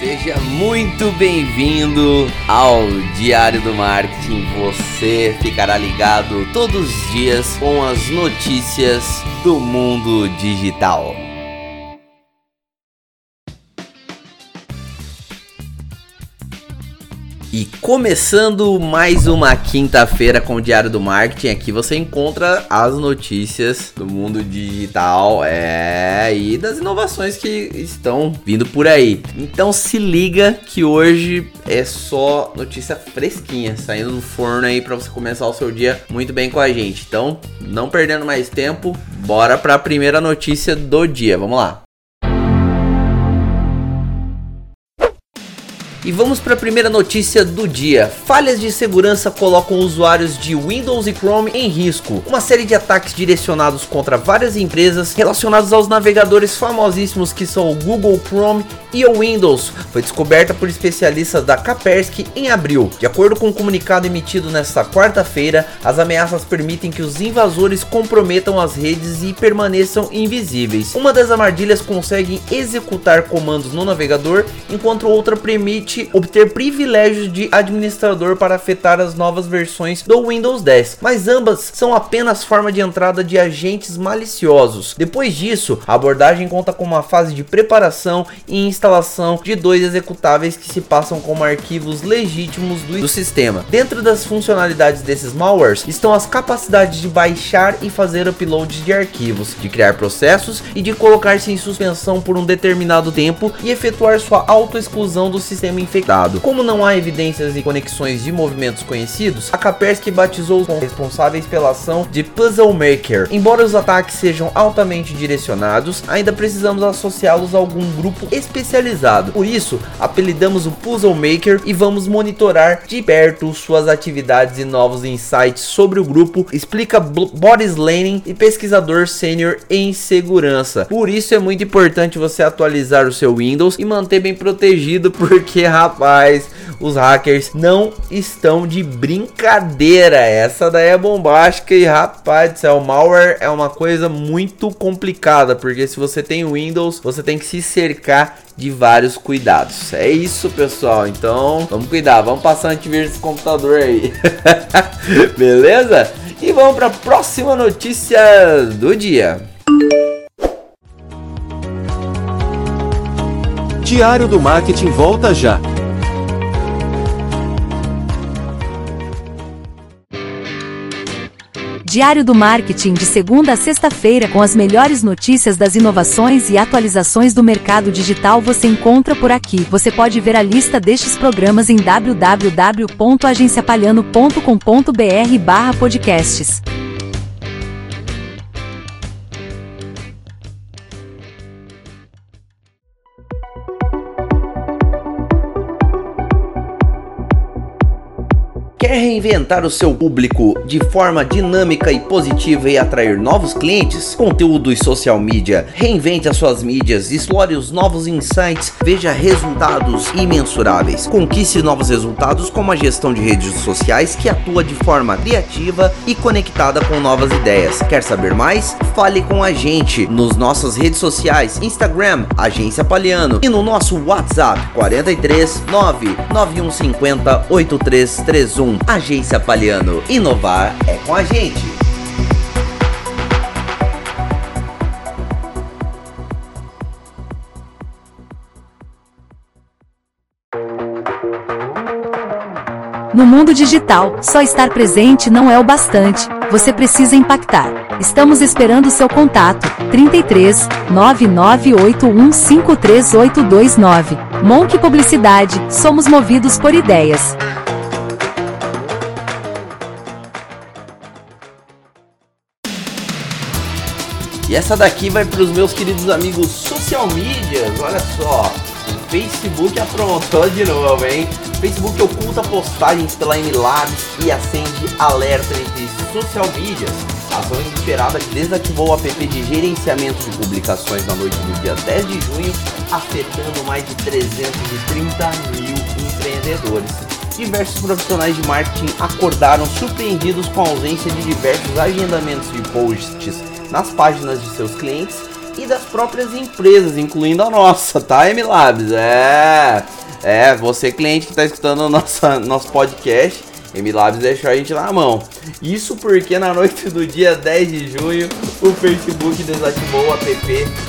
Seja muito bem-vindo ao Diário do Marketing. Você ficará ligado todos os dias com as notícias do mundo digital. E começando mais uma quinta-feira com o Diário do Marketing, aqui você encontra as notícias do mundo digital é, e das inovações que estão vindo por aí. Então se liga que hoje é só notícia fresquinha, saindo do forno aí para você começar o seu dia muito bem com a gente. Então, não perdendo mais tempo, bora para a primeira notícia do dia. Vamos lá. E vamos para a primeira notícia do dia. Falhas de segurança colocam usuários de Windows e Chrome em risco. Uma série de ataques direcionados contra várias empresas relacionados aos navegadores famosíssimos que são o Google Chrome e o Windows foi descoberta por especialistas da Kaspersky em abril. De acordo com um comunicado emitido nesta quarta-feira, as ameaças permitem que os invasores comprometam as redes e permaneçam invisíveis. Uma das armadilhas consegue executar comandos no navegador, enquanto outra permite permite obter privilégios de administrador para afetar as novas versões do Windows 10, mas ambas são apenas forma de entrada de agentes maliciosos. Depois disso, a abordagem conta com uma fase de preparação e instalação de dois executáveis que se passam como arquivos legítimos do, do sistema. Dentro das funcionalidades desses malwares estão as capacidades de baixar e fazer uploads de arquivos, de criar processos e de colocar-se em suspensão por um determinado tempo e efetuar sua autoexclusão do sistema infectado. Como não há evidências e conexões de movimentos conhecidos, a Kaspersky batizou os responsáveis pela ação de Puzzle Maker. Embora os ataques sejam altamente direcionados, ainda precisamos associá-los a algum grupo especializado. Por isso, apelidamos o Puzzle Maker e vamos monitorar de perto suas atividades e novos insights sobre o grupo, explica Boris Lenin e pesquisador sênior em segurança. Por isso é muito importante você atualizar o seu Windows e manter bem protegido, porque rapaz, os hackers não estão de brincadeira. Essa daí é bombástica e rapaz do céu, malware é uma coisa muito complicada, porque se você tem Windows, você tem que se cercar de vários cuidados. É isso, pessoal. Então, vamos cuidar, vamos passar antivírus nesse computador aí. Beleza? E vamos para a próxima notícia do dia. Diário do Marketing volta já. Diário do Marketing de segunda a sexta-feira com as melhores notícias das inovações e atualizações do mercado digital você encontra por aqui. Você pode ver a lista destes programas em www.agenciapalhano.com.br/podcasts. reinventar o seu público de forma dinâmica e positiva e atrair novos clientes? Conteúdo e social media. Reinvente as suas mídias, explore os novos insights, veja resultados imensuráveis. Conquiste novos resultados com uma gestão de redes sociais que atua de forma criativa e conectada com novas ideias. Quer saber mais? Fale com a gente nos nossas redes sociais, Instagram, Agência Paliano e no nosso WhatsApp 43 99150 8331. Agência Paliano. Inovar é com a gente. No mundo digital, só estar presente não é o bastante. Você precisa impactar. Estamos esperando seu contato. 33 998153829. Monk Publicidade. Somos movidos por ideias. E essa daqui vai para os meus queridos amigos social medias. Olha só, o Facebook aprontou de novo, hein? O Facebook oculta postagens pela MLabs e acende alerta entre social medias. A ação inesperada que desativou o app de gerenciamento de publicações na noite do dia 10 de junho, afetando mais de 330 mil empreendedores. Diversos profissionais de marketing acordaram surpreendidos com a ausência de diversos agendamentos de posts nas páginas de seus clientes e das próprias empresas, incluindo a nossa, tá, MLabs? É, é, você cliente que está escutando nossa, nosso podcast, MLabs deixou a gente na mão. Isso porque na noite do dia 10 de junho, o Facebook desativou o app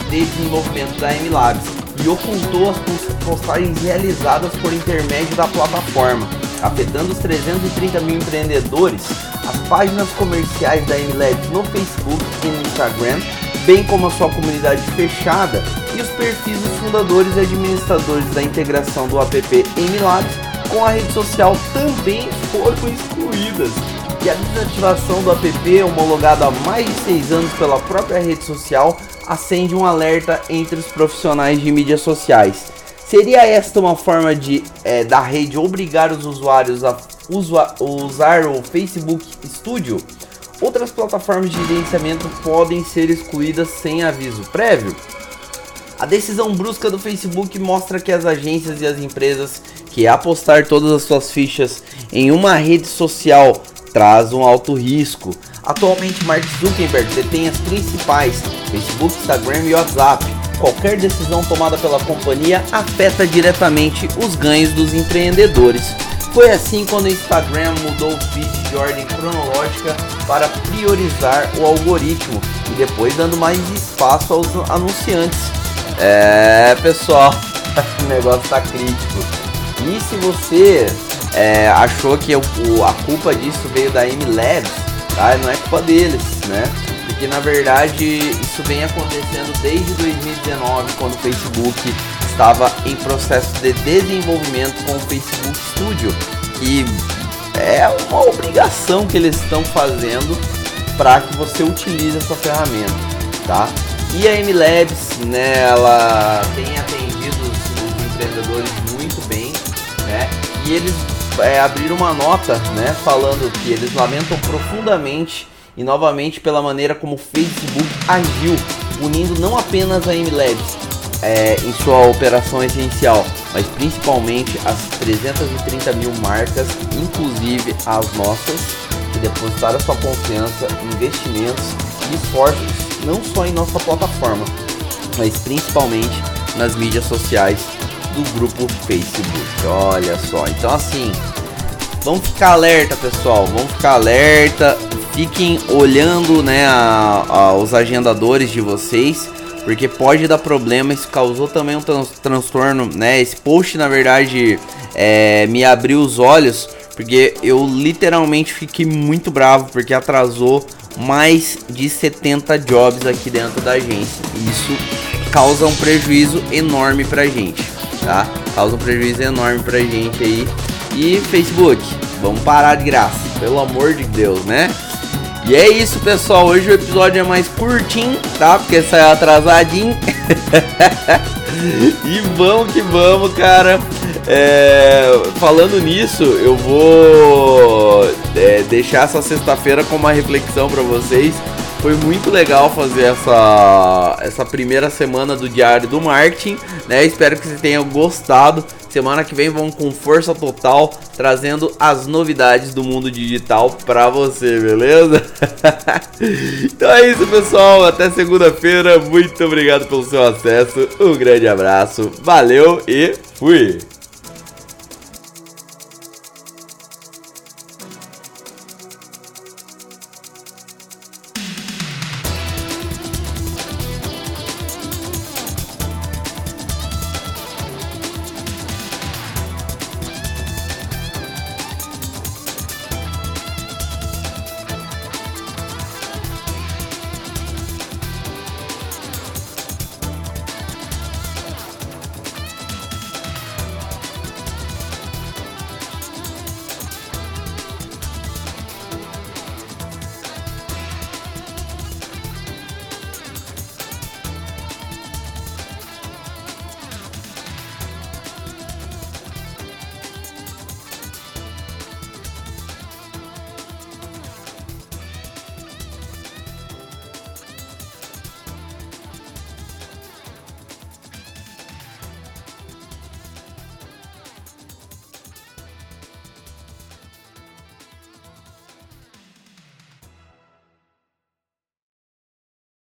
de desenvolvimento da MLabs e ocultou as postagens realizadas por intermédio da plataforma, afetando os 330 mil empreendedores. As páginas comerciais da MLabs no Facebook e no Instagram, bem como a sua comunidade fechada e os perfis dos fundadores e administradores da integração do app MLabs com a rede social também foram excluídas. E a desativação do app, homologado há mais de seis anos pela própria rede social, acende um alerta entre os profissionais de mídias sociais. Seria esta uma forma de é, da rede obrigar os usuários a usar o Facebook Studio? Outras plataformas de gerenciamento podem ser excluídas sem aviso prévio? A decisão brusca do Facebook mostra que as agências e as empresas que apostar todas as suas fichas em uma rede social traz um alto risco. Atualmente, Mark Zuckerberg detém as principais Facebook, Instagram e WhatsApp. Qualquer decisão tomada pela companhia afeta diretamente os ganhos dos empreendedores. Foi assim quando o Instagram mudou o feed de ordem cronológica para priorizar o algoritmo e depois dando mais espaço aos anunciantes. É, pessoal, o negócio tá crítico. E se você é, achou que o, a culpa disso veio da MLabs, tá? Não é culpa deles, né? Porque na verdade isso vem acontecendo desde 2019, quando o Facebook estava em processo de desenvolvimento com o Facebook Studio, que é uma obrigação que eles estão fazendo para que você utilize essa ferramenta, tá? E a MLabs, né, ela tem atendido os, os empreendedores muito bem, né? E eles é, abriram uma nota, né, falando que eles lamentam profundamente e novamente pela maneira como o Facebook agiu, unindo não apenas a MLabs é, em sua operação essencial, mas principalmente as 330 mil marcas, inclusive as nossas, que depositaram sua confiança, investimentos e esforços não só em nossa plataforma, mas principalmente nas mídias sociais do grupo Facebook. Olha só, então assim, vamos ficar alerta, pessoal, vamos ficar alerta, fiquem olhando, né, a, a, os agendadores de vocês, porque pode dar problema. Isso causou também um trans, transtorno, né? Esse post, na verdade, é, me abriu os olhos, porque eu literalmente fiquei muito bravo porque atrasou mais de 70 jobs aqui dentro da agência. Isso causa um prejuízo enorme pra gente, tá? Causa um prejuízo enorme pra gente aí. E Facebook, vamos parar de graça, pelo amor de Deus, né? E é isso, pessoal. Hoje o episódio é mais curtinho, tá? Porque saiu atrasadinho. e vamos que vamos, cara. É, falando nisso, eu vou é, deixar essa sexta-feira com uma reflexão para vocês. Foi muito legal fazer essa, essa primeira semana do Diário do Marketing, né? Espero que vocês tenham gostado. Semana que vem vamos com força total, trazendo as novidades do mundo digital para você, beleza? então é isso, pessoal. Até segunda-feira. Muito obrigado pelo seu acesso. Um grande abraço. Valeu e fui!